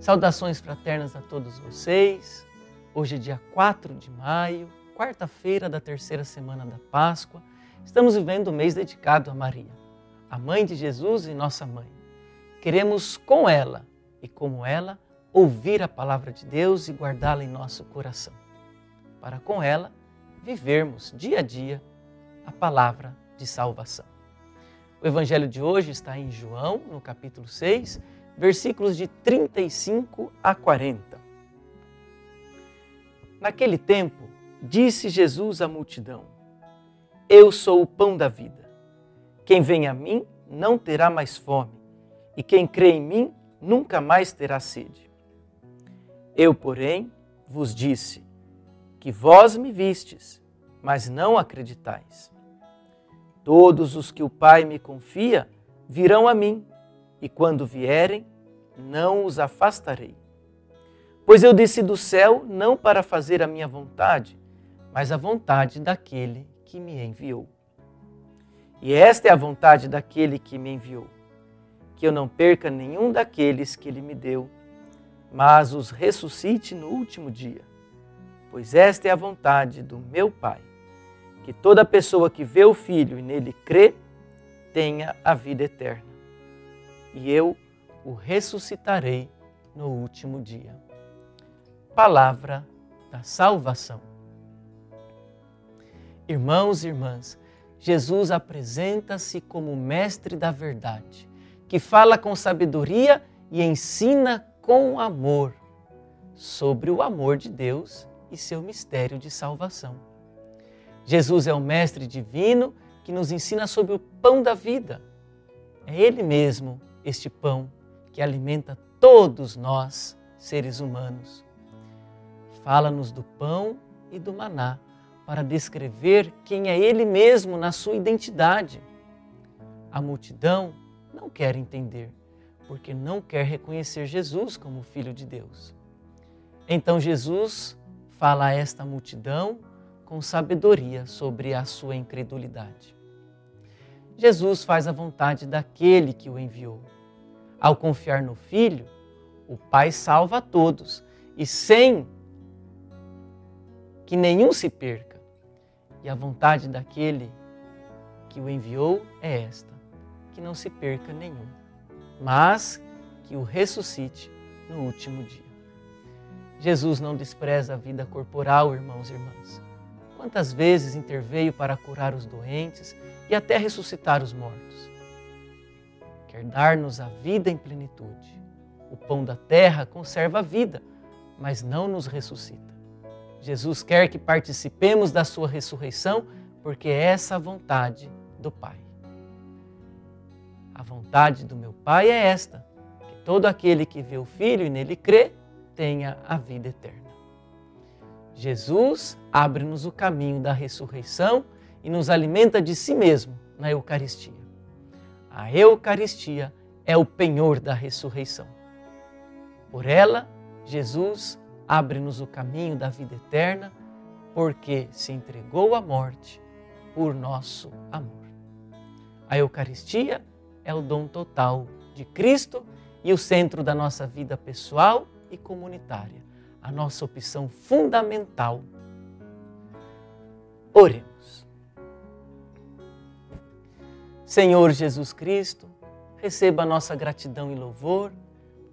Saudações fraternas a todos vocês. Hoje é dia 4 de maio, quarta-feira da terceira semana da Páscoa. Estamos vivendo o mês dedicado a Maria, a mãe de Jesus e nossa mãe. Queremos com ela e como ela ouvir a palavra de Deus e guardá-la em nosso coração, para com ela vivermos dia a dia a palavra de salvação. O evangelho de hoje está em João, no capítulo 6, versículos de 35 a 40. Naquele tempo, disse Jesus à multidão: Eu sou o pão da vida. Quem vem a mim não terá mais fome, e quem crê em mim nunca mais terá sede. Eu, porém, vos disse que vós me vistes, mas não acreditais. Todos os que o Pai me confia virão a mim, e quando vierem, não os afastarei. Pois eu desci do céu não para fazer a minha vontade, mas a vontade daquele que me enviou. E esta é a vontade daquele que me enviou, que eu não perca nenhum daqueles que ele me deu, mas os ressuscite no último dia. Pois esta é a vontade do meu Pai que toda pessoa que vê o Filho e nele crê tenha a vida eterna. E eu o ressuscitarei no último dia. Palavra da salvação. Irmãos e irmãs, Jesus apresenta-se como mestre da verdade, que fala com sabedoria e ensina com amor sobre o amor de Deus e seu mistério de salvação. Jesus é o Mestre Divino que nos ensina sobre o pão da vida. É Ele mesmo, este pão, que alimenta todos nós, seres humanos. Fala-nos do pão e do maná para descrever quem é Ele mesmo na sua identidade. A multidão não quer entender, porque não quer reconhecer Jesus como Filho de Deus. Então Jesus fala a esta multidão com sabedoria sobre a sua incredulidade. Jesus faz a vontade daquele que o enviou. Ao confiar no Filho, o Pai salva a todos e sem que nenhum se perca. E a vontade daquele que o enviou é esta: que não se perca nenhum, mas que o ressuscite no último dia. Jesus não despreza a vida corporal, irmãos e irmãs. Quantas vezes interveio para curar os doentes e até ressuscitar os mortos? Quer dar-nos a vida em plenitude. O pão da terra conserva a vida, mas não nos ressuscita. Jesus quer que participemos da sua ressurreição, porque é essa a vontade do Pai. A vontade do meu Pai é esta: que todo aquele que vê o Filho e nele crê tenha a vida eterna. Jesus abre-nos o caminho da ressurreição e nos alimenta de si mesmo na Eucaristia. A Eucaristia é o penhor da ressurreição. Por ela, Jesus abre-nos o caminho da vida eterna, porque se entregou à morte por nosso amor. A Eucaristia é o dom total de Cristo e o centro da nossa vida pessoal e comunitária a nossa opção fundamental. Oremos. Senhor Jesus Cristo, receba nossa gratidão e louvor,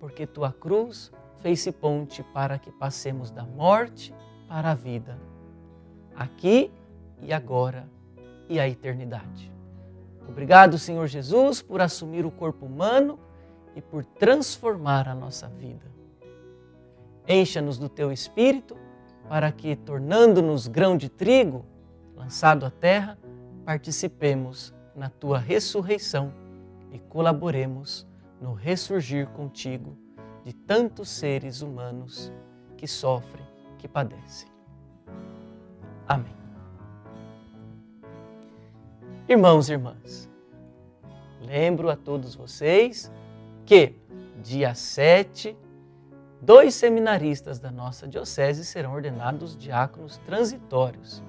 porque tua cruz fez-se ponte para que passemos da morte para a vida, aqui e agora e a eternidade. Obrigado, Senhor Jesus, por assumir o corpo humano e por transformar a nossa vida. Encha-nos do teu espírito, para que, tornando-nos grão de trigo lançado à terra, participemos na tua ressurreição e colaboremos no ressurgir contigo de tantos seres humanos que sofrem, que padecem. Amém. Irmãos e irmãs, lembro a todos vocês que dia 7 dois seminaristas da nossa diocese serão ordenados diáconos transitórios,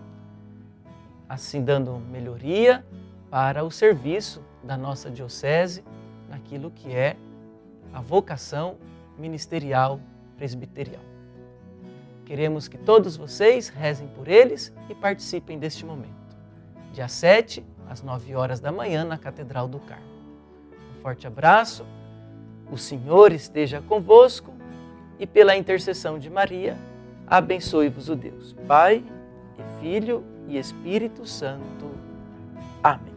assim dando melhoria para o serviço da nossa diocese naquilo que é a vocação ministerial presbiterial. Queremos que todos vocês rezem por eles e participem deste momento. Dia 7, às 9 horas da manhã, na Catedral do Carmo. Um forte abraço, o Senhor esteja convosco e pela intercessão de Maria, abençoe-vos o Deus, Pai e Filho e Espírito Santo. Amém.